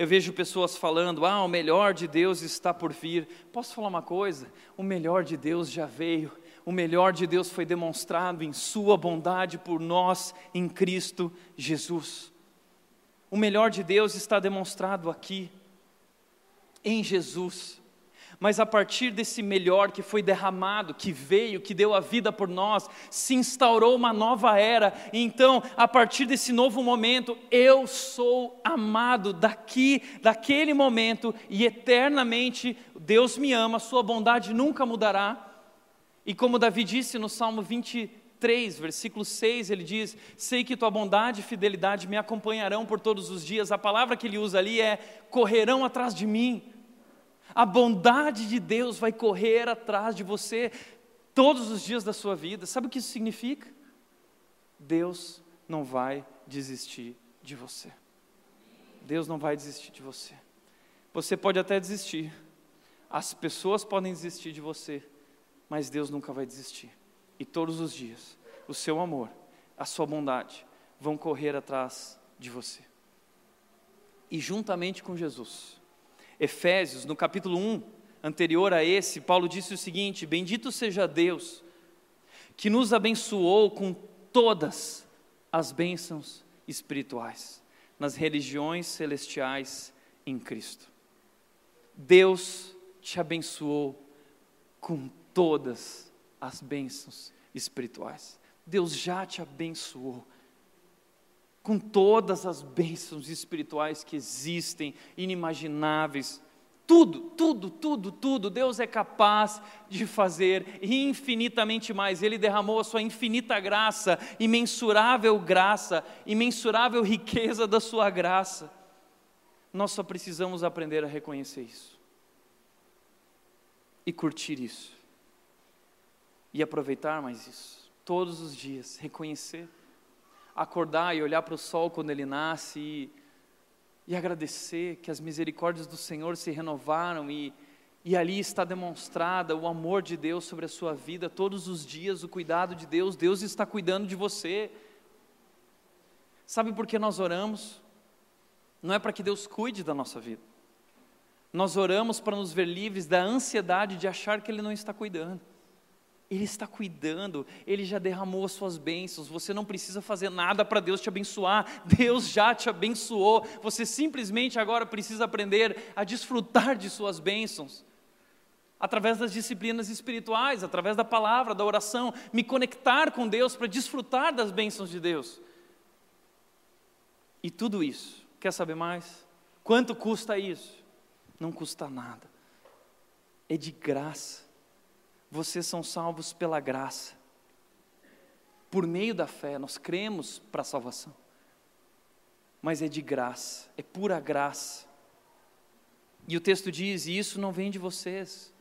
Eu vejo pessoas falando: ah, o melhor de Deus está por vir. Posso falar uma coisa? O melhor de Deus já veio. O melhor de Deus foi demonstrado em Sua bondade por nós em Cristo Jesus. O melhor de Deus está demonstrado aqui. em Jesus. Mas a partir desse melhor que foi derramado, que veio, que deu a vida por nós, se instaurou uma nova era. Então, a partir desse novo momento, eu sou amado daqui, daquele momento e eternamente Deus me ama, sua bondade nunca mudará. E como Davi disse no Salmo 23, versículo 6, ele diz: Sei que tua bondade e fidelidade me acompanharão por todos os dias. A palavra que ele usa ali é: correrão atrás de mim. A bondade de Deus vai correr atrás de você todos os dias da sua vida. Sabe o que isso significa? Deus não vai desistir de você. Deus não vai desistir de você. Você pode até desistir. As pessoas podem desistir de você, mas Deus nunca vai desistir. E todos os dias, o seu amor, a sua bondade vão correr atrás de você. E juntamente com Jesus, Efésios, no capítulo 1, anterior a esse, Paulo disse o seguinte: Bendito seja Deus, que nos abençoou com todas as bênçãos espirituais nas religiões celestiais em Cristo. Deus te abençoou com todas as bênçãos espirituais. Deus já te abençoou com todas as bênçãos espirituais que existem, inimagináveis. Tudo, tudo, tudo, tudo, Deus é capaz de fazer infinitamente mais. Ele derramou a sua infinita graça, imensurável graça, imensurável riqueza da sua graça. Nós só precisamos aprender a reconhecer isso e curtir isso e aproveitar mais isso todos os dias, reconhecer acordar e olhar para o sol quando ele nasce e, e agradecer que as misericórdias do Senhor se renovaram e, e ali está demonstrada o amor de Deus sobre a sua vida, todos os dias o cuidado de Deus, Deus está cuidando de você. Sabe por que nós oramos? Não é para que Deus cuide da nossa vida. Nós oramos para nos ver livres da ansiedade de achar que Ele não está cuidando. Ele está cuidando, Ele já derramou as suas bênçãos, você não precisa fazer nada para Deus te abençoar, Deus já te abençoou, você simplesmente agora precisa aprender a desfrutar de suas bênçãos, através das disciplinas espirituais, através da palavra, da oração, me conectar com Deus para desfrutar das bênçãos de Deus. E tudo isso, quer saber mais? Quanto custa isso? Não custa nada, é de graça vocês são salvos pela graça. Por meio da fé, nós cremos para a salvação. Mas é de graça, é pura graça. E o texto diz: e isso não vem de vocês,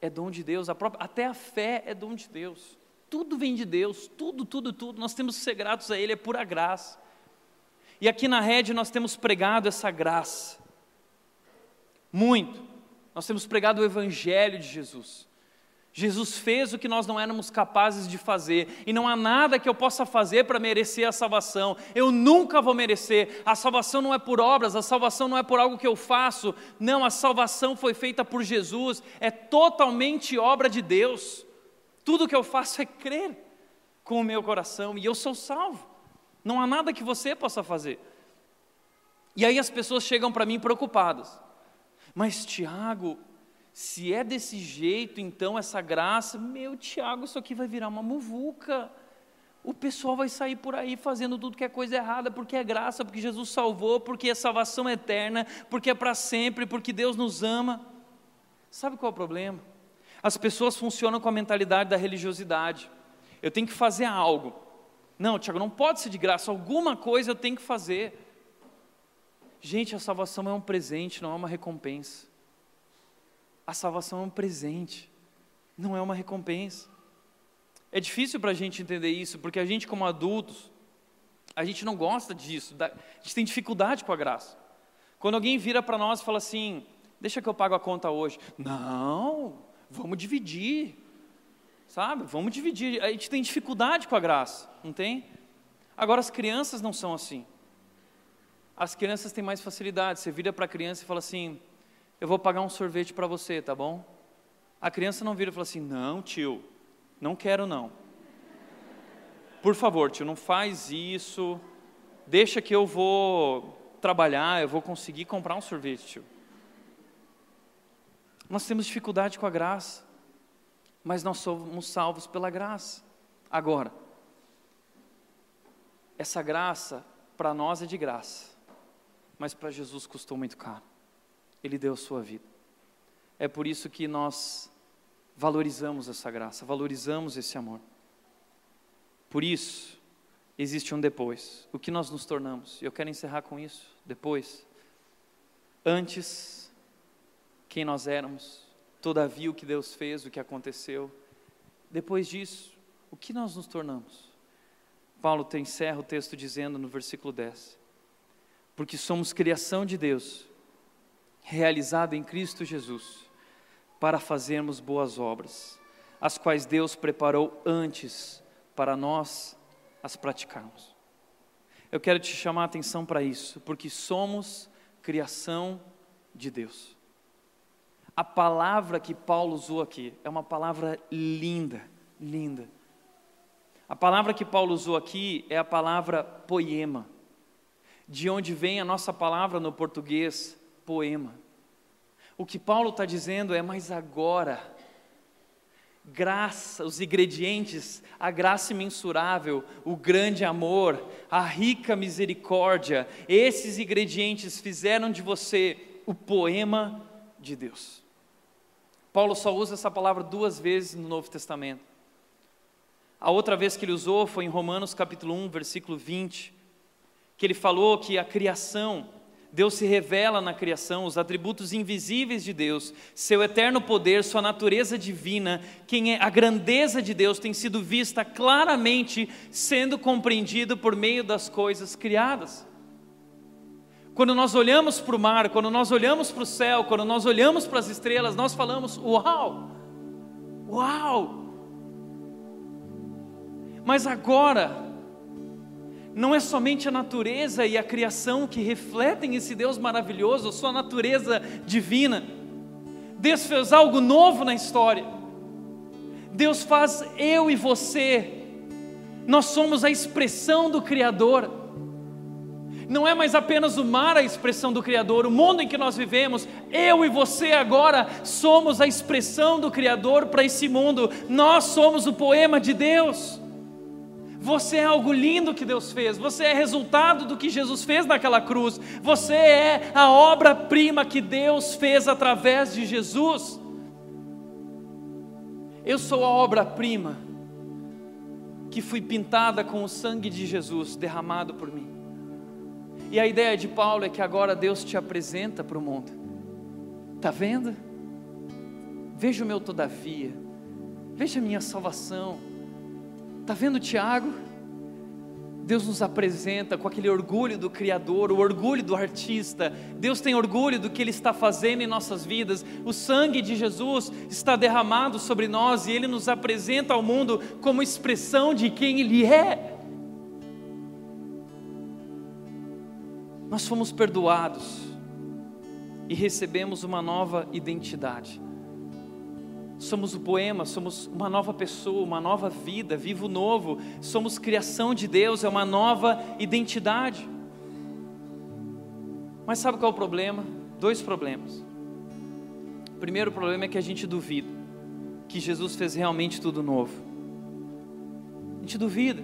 é dom de Deus, a própria, até a fé é dom de Deus. Tudo vem de Deus, tudo, tudo, tudo. Nós temos que ser gratos a Ele, é pura graça. E aqui na rede nós temos pregado essa graça. Muito. Nós temos pregado o Evangelho de Jesus. Jesus fez o que nós não éramos capazes de fazer, e não há nada que eu possa fazer para merecer a salvação. Eu nunca vou merecer. A salvação não é por obras, a salvação não é por algo que eu faço. Não, a salvação foi feita por Jesus, é totalmente obra de Deus. Tudo que eu faço é crer com o meu coração e eu sou salvo. Não há nada que você possa fazer. E aí as pessoas chegam para mim preocupadas. Mas Tiago, se é desse jeito, então essa graça, meu Tiago, isso aqui vai virar uma muvuca. O pessoal vai sair por aí fazendo tudo que é coisa errada, porque é graça, porque Jesus salvou, porque é salvação eterna, porque é para sempre, porque Deus nos ama. Sabe qual é o problema? As pessoas funcionam com a mentalidade da religiosidade. Eu tenho que fazer algo. Não, Tiago, não pode ser de graça, alguma coisa eu tenho que fazer. Gente, a salvação é um presente, não é uma recompensa. A salvação é um presente, não é uma recompensa. É difícil para a gente entender isso, porque a gente, como adultos, a gente não gosta disso, a gente tem dificuldade com a graça. Quando alguém vira para nós e fala assim: Deixa que eu pago a conta hoje. Não, vamos dividir, sabe? Vamos dividir. A gente tem dificuldade com a graça, não tem? Agora, as crianças não são assim. As crianças têm mais facilidade. Você vira para a criança e fala assim: eu vou pagar um sorvete para você, tá bom? A criança não vira e fala assim: Não, tio, não quero não. Por favor, tio, não faz isso. Deixa que eu vou trabalhar, eu vou conseguir comprar um sorvete, tio. Nós temos dificuldade com a graça, mas nós somos salvos pela graça. Agora, essa graça para nós é de graça, mas para Jesus custou muito caro. Ele deu a sua vida. É por isso que nós valorizamos essa graça, valorizamos esse amor. Por isso, existe um depois. O que nós nos tornamos? Eu quero encerrar com isso. Depois, antes, quem nós éramos, todavia o que Deus fez, o que aconteceu. Depois disso, o que nós nos tornamos? Paulo encerra o texto dizendo no versículo 10: Porque somos criação de Deus, realizada em Cristo Jesus, para fazermos boas obras, as quais Deus preparou antes para nós as praticarmos. Eu quero te chamar a atenção para isso, porque somos criação de Deus. A palavra que Paulo usou aqui é uma palavra linda, linda. A palavra que Paulo usou aqui é a palavra poema, de onde vem a nossa palavra no português, poema. O que Paulo está dizendo é, mas agora, graça, os ingredientes, a graça imensurável, o grande amor, a rica misericórdia, esses ingredientes fizeram de você o poema de Deus. Paulo só usa essa palavra duas vezes no Novo Testamento. A outra vez que ele usou foi em Romanos capítulo 1, versículo 20, que ele falou que a criação, Deus se revela na criação, os atributos invisíveis de Deus, seu eterno poder, sua natureza divina, quem é a grandeza de Deus tem sido vista claramente sendo compreendido por meio das coisas criadas. Quando nós olhamos para o mar, quando nós olhamos para o céu, quando nós olhamos para as estrelas, nós falamos: Uau! Uau! Mas agora, não é somente a natureza e a criação que refletem esse Deus maravilhoso, sua natureza divina. Deus fez algo novo na história. Deus faz eu e você, nós somos a expressão do Criador. Não é mais apenas o mar a expressão do Criador, o mundo em que nós vivemos, eu e você agora somos a expressão do Criador para esse mundo, nós somos o poema de Deus. Você é algo lindo que Deus fez, você é resultado do que Jesus fez naquela cruz, você é a obra-prima que Deus fez através de Jesus. Eu sou a obra-prima que fui pintada com o sangue de Jesus derramado por mim. E a ideia de Paulo é que agora Deus te apresenta para o mundo. Está vendo? Veja o meu todavia, veja a minha salvação Está vendo Tiago? Deus nos apresenta com aquele orgulho do Criador, o orgulho do artista. Deus tem orgulho do que Ele está fazendo em nossas vidas. O sangue de Jesus está derramado sobre nós e Ele nos apresenta ao mundo como expressão de quem Ele é. Nós fomos perdoados e recebemos uma nova identidade somos o poema, somos uma nova pessoa, uma nova vida, vivo novo, somos criação de Deus, é uma nova identidade. Mas sabe qual é o problema? Dois problemas. O primeiro problema é que a gente duvida que Jesus fez realmente tudo novo. A gente duvida.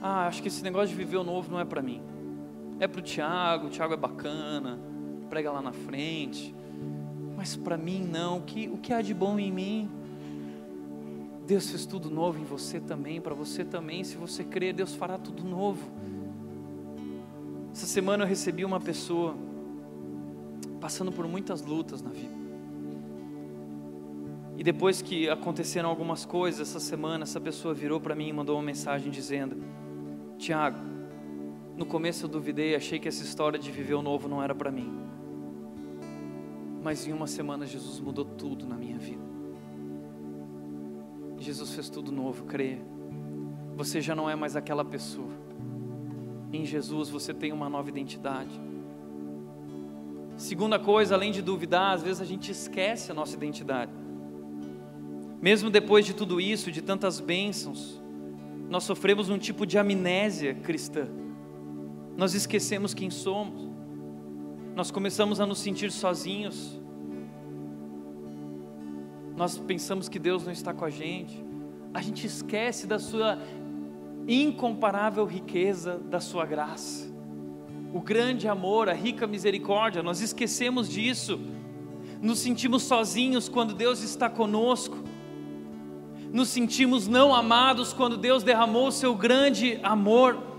Ah, acho que esse negócio de viver o novo não é para mim. É para o Tiago, o Tiago é bacana, prega lá na frente mas para mim não. O que, o que há de bom em mim? Deus fez tudo novo em você também, para você também. Se você crer, Deus fará tudo novo. Essa semana eu recebi uma pessoa passando por muitas lutas na vida. E depois que aconteceram algumas coisas essa semana, essa pessoa virou para mim e mandou uma mensagem dizendo: Tiago, no começo eu duvidei, achei que essa história de viver o novo não era para mim. Mas em uma semana Jesus mudou tudo na minha vida. Jesus fez tudo novo, creia. Você já não é mais aquela pessoa. Em Jesus você tem uma nova identidade. Segunda coisa, além de duvidar, às vezes a gente esquece a nossa identidade. Mesmo depois de tudo isso, de tantas bênçãos, nós sofremos um tipo de amnésia cristã. Nós esquecemos quem somos nós começamos a nos sentir sozinhos, nós pensamos que Deus não está com a gente, a gente esquece da sua incomparável riqueza, da sua graça, o grande amor, a rica misericórdia, nós esquecemos disso, nos sentimos sozinhos quando Deus está conosco, nos sentimos não amados quando Deus derramou o seu grande amor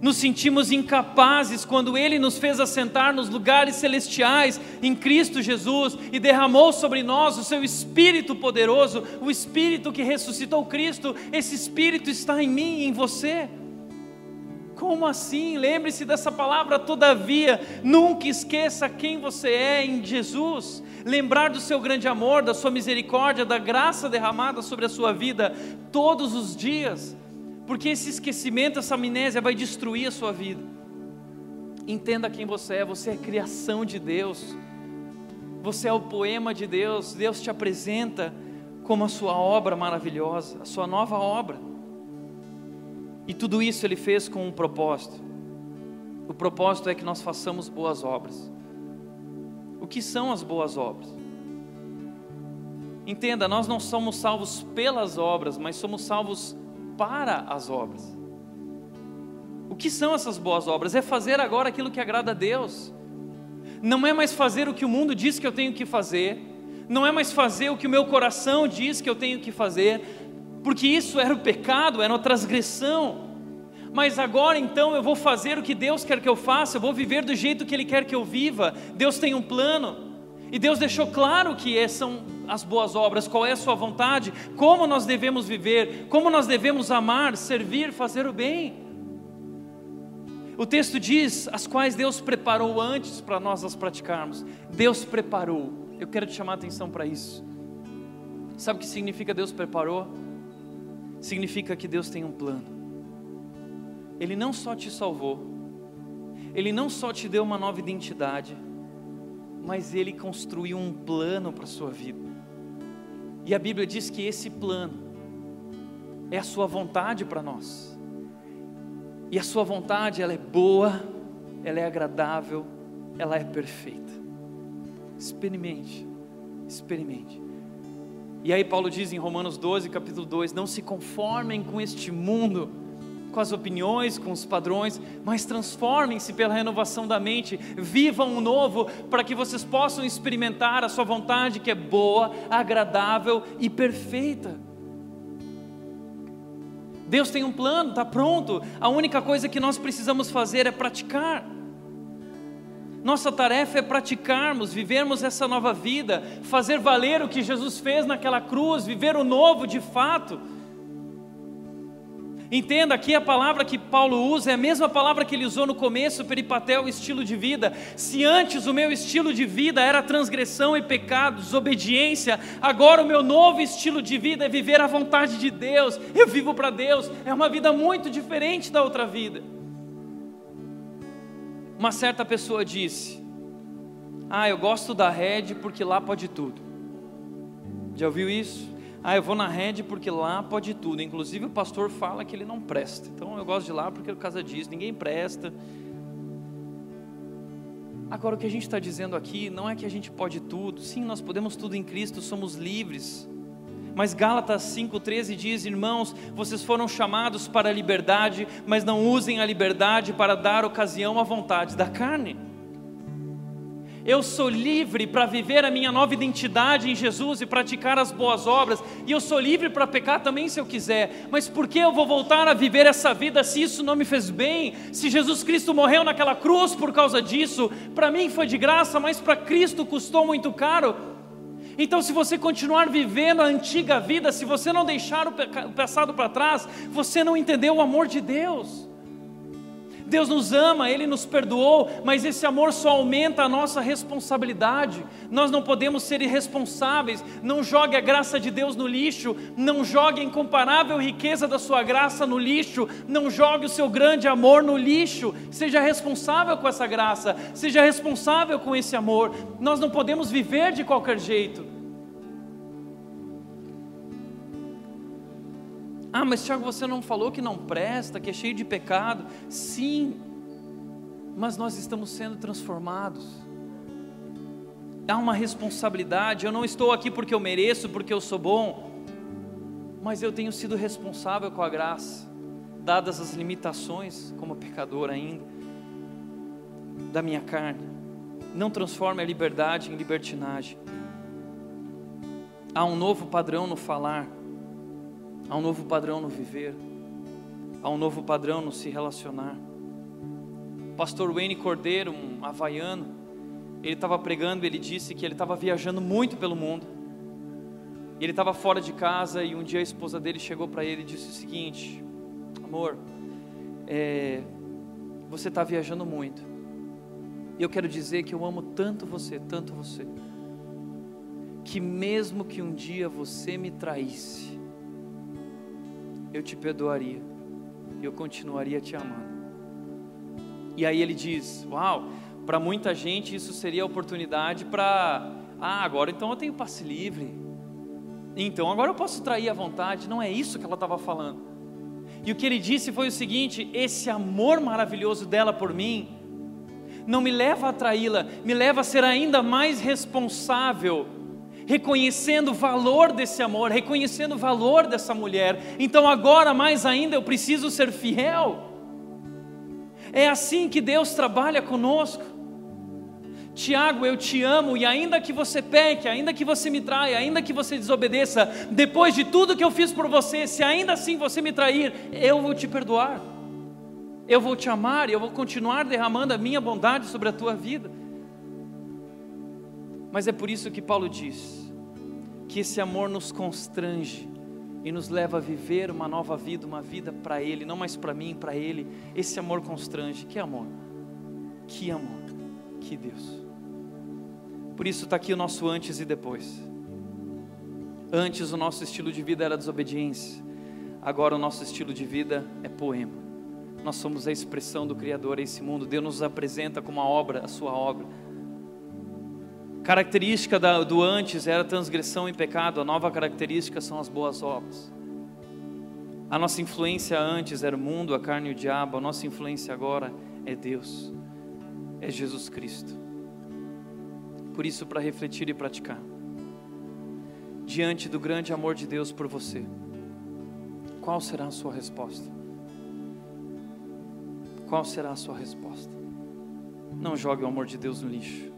nos sentimos incapazes quando Ele nos fez assentar nos lugares celestiais em Cristo Jesus e derramou sobre nós o Seu Espírito poderoso, o Espírito que ressuscitou Cristo. Esse Espírito está em mim e em você. Como assim? Lembre-se dessa palavra, todavia, nunca esqueça quem você é em Jesus. Lembrar do seu grande amor, da sua misericórdia, da graça derramada sobre a sua vida todos os dias porque esse esquecimento, essa amnésia vai destruir a sua vida. Entenda quem você é, você é criação de Deus, você é o poema de Deus, Deus te apresenta como a sua obra maravilhosa, a sua nova obra. E tudo isso ele fez com um propósito. O propósito é que nós façamos boas obras. O que são as boas obras? Entenda, nós não somos salvos pelas obras, mas somos salvos para as obras. O que são essas boas obras? É fazer agora aquilo que agrada a Deus. Não é mais fazer o que o mundo diz que eu tenho que fazer, não é mais fazer o que o meu coração diz que eu tenho que fazer, porque isso era o pecado, era uma transgressão. Mas agora então eu vou fazer o que Deus quer que eu faça, eu vou viver do jeito que Ele quer que eu viva. Deus tem um plano, e Deus deixou claro que são as boas obras, qual é a sua vontade, como nós devemos viver, como nós devemos amar, servir, fazer o bem. O texto diz as quais Deus preparou antes para nós as praticarmos. Deus preparou. Eu quero te chamar a atenção para isso. Sabe o que significa Deus preparou? Significa que Deus tem um plano. Ele não só te salvou, Ele não só te deu uma nova identidade, mas Ele construiu um plano para a sua vida. E a Bíblia diz que esse plano é a sua vontade para nós. E a sua vontade, ela é boa, ela é agradável, ela é perfeita. Experimente, experimente. E aí Paulo diz em Romanos 12, capítulo 2: Não se conformem com este mundo, com as opiniões, com os padrões, mas transformem-se pela renovação da mente, vivam um novo, para que vocês possam experimentar a sua vontade que é boa, agradável e perfeita. Deus tem um plano, está pronto, a única coisa que nós precisamos fazer é praticar. Nossa tarefa é praticarmos, vivermos essa nova vida, fazer valer o que Jesus fez naquela cruz, viver o novo de fato Entenda aqui a palavra que Paulo usa é a mesma palavra que ele usou no começo, peripatel, estilo de vida. Se antes o meu estilo de vida era transgressão e pecado, desobediência, agora o meu novo estilo de vida é viver a vontade de Deus. Eu vivo para Deus. É uma vida muito diferente da outra vida. Uma certa pessoa disse: Ah, eu gosto da rede porque lá pode tudo. Já ouviu isso? Ah, eu vou na rede porque lá pode tudo. Inclusive o pastor fala que ele não presta. Então eu gosto de lá porque por causa disso, ninguém presta. Agora o que a gente está dizendo aqui não é que a gente pode tudo. Sim, nós podemos tudo em Cristo, somos livres. Mas Gálatas 5,13 diz: Irmãos, vocês foram chamados para a liberdade, mas não usem a liberdade para dar ocasião à vontade da carne. Eu sou livre para viver a minha nova identidade em Jesus e praticar as boas obras, e eu sou livre para pecar também se eu quiser. Mas por que eu vou voltar a viver essa vida se isso não me fez bem? Se Jesus Cristo morreu naquela cruz por causa disso, para mim foi de graça, mas para Cristo custou muito caro. Então, se você continuar vivendo a antiga vida, se você não deixar o passado para trás, você não entendeu o amor de Deus. Deus nos ama, Ele nos perdoou, mas esse amor só aumenta a nossa responsabilidade. Nós não podemos ser irresponsáveis. Não jogue a graça de Deus no lixo, não jogue a incomparável riqueza da Sua graça no lixo, não jogue o seu grande amor no lixo. Seja responsável com essa graça, seja responsável com esse amor. Nós não podemos viver de qualquer jeito. Ah, mas Tiago, você não falou que não presta, que é cheio de pecado? Sim, mas nós estamos sendo transformados. há uma responsabilidade. Eu não estou aqui porque eu mereço, porque eu sou bom, mas eu tenho sido responsável com a graça, dadas as limitações, como pecador ainda, da minha carne. Não transforme a liberdade em libertinagem. Há um novo padrão no falar, há um novo padrão no viver, há um novo padrão no se relacionar. Pastor Wayne Cordeiro, um havaiano, ele estava pregando, ele disse que ele estava viajando muito pelo mundo. Ele estava fora de casa e um dia a esposa dele chegou para ele e disse o seguinte: Amor, é, você está viajando muito. E eu quero dizer que eu amo tanto você, tanto você que mesmo que um dia você me traísse, eu te perdoaria, eu continuaria te amando. E aí ele diz: Uau, para muita gente isso seria oportunidade para, ah, agora então eu tenho passe livre, então agora eu posso trair à vontade. Não é isso que ela estava falando. E o que ele disse foi o seguinte: esse amor maravilhoso dela por mim, não me leva a traí-la, me leva a ser ainda mais responsável reconhecendo o valor desse amor, reconhecendo o valor dessa mulher. Então agora mais ainda eu preciso ser fiel. É assim que Deus trabalha conosco. Tiago, eu te amo e ainda que você peque, ainda que você me traia, ainda que você desobedeça, depois de tudo que eu fiz por você, se ainda assim você me trair, eu vou te perdoar. Eu vou te amar e eu vou continuar derramando a minha bondade sobre a tua vida. Mas é por isso que Paulo diz que esse amor nos constrange e nos leva a viver uma nova vida, uma vida para Ele, não mais para mim, para Ele. Esse amor constrange. Que amor? Que amor? Que Deus. Por isso está aqui o nosso antes e depois. Antes o nosso estilo de vida era desobediência, agora o nosso estilo de vida é poema. Nós somos a expressão do Criador a esse mundo. Deus nos apresenta como a obra, a sua obra Característica do antes era transgressão e pecado, a nova característica são as boas obras. A nossa influência antes era o mundo, a carne e o diabo, a nossa influência agora é Deus, é Jesus Cristo. Por isso, para refletir e praticar, diante do grande amor de Deus por você, qual será a sua resposta? Qual será a sua resposta? Não jogue o amor de Deus no lixo.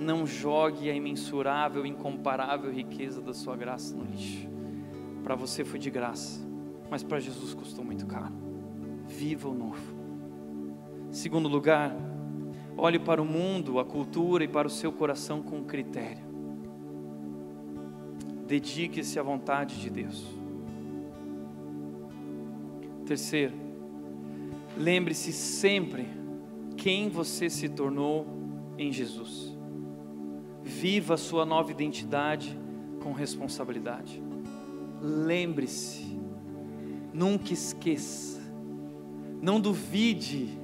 Não jogue a imensurável, incomparável riqueza da sua graça no lixo. Para você foi de graça, mas para Jesus custou muito caro. Viva o novo. Segundo lugar, olhe para o mundo, a cultura e para o seu coração com critério. Dedique-se à vontade de Deus. Terceiro, lembre-se sempre quem você se tornou em Jesus. Viva a sua nova identidade com responsabilidade. Lembre-se, nunca esqueça, não duvide,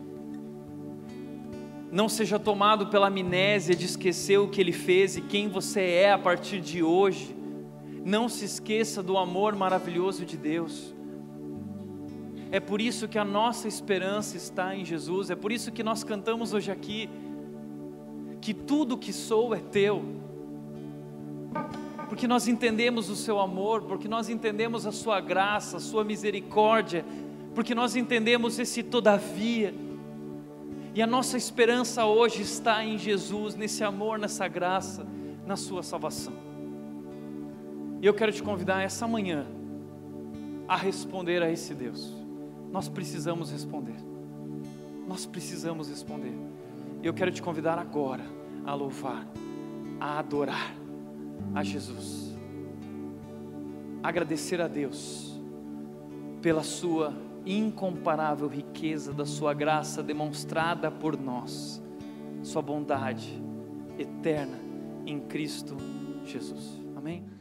não seja tomado pela amnésia de esquecer o que ele fez e quem você é a partir de hoje. Não se esqueça do amor maravilhoso de Deus. É por isso que a nossa esperança está em Jesus, é por isso que nós cantamos hoje aqui que tudo que sou é teu, porque nós entendemos o seu amor, porque nós entendemos a sua graça, a sua misericórdia, porque nós entendemos esse todavia, e a nossa esperança hoje está em Jesus, nesse amor, nessa graça, na sua salvação. E eu quero te convidar essa manhã a responder a esse Deus. Nós precisamos responder. Nós precisamos responder. E eu quero te convidar agora a louvar, a adorar a Jesus. Agradecer a Deus pela sua incomparável riqueza da sua graça demonstrada por nós, sua bondade eterna em Cristo Jesus. Amém.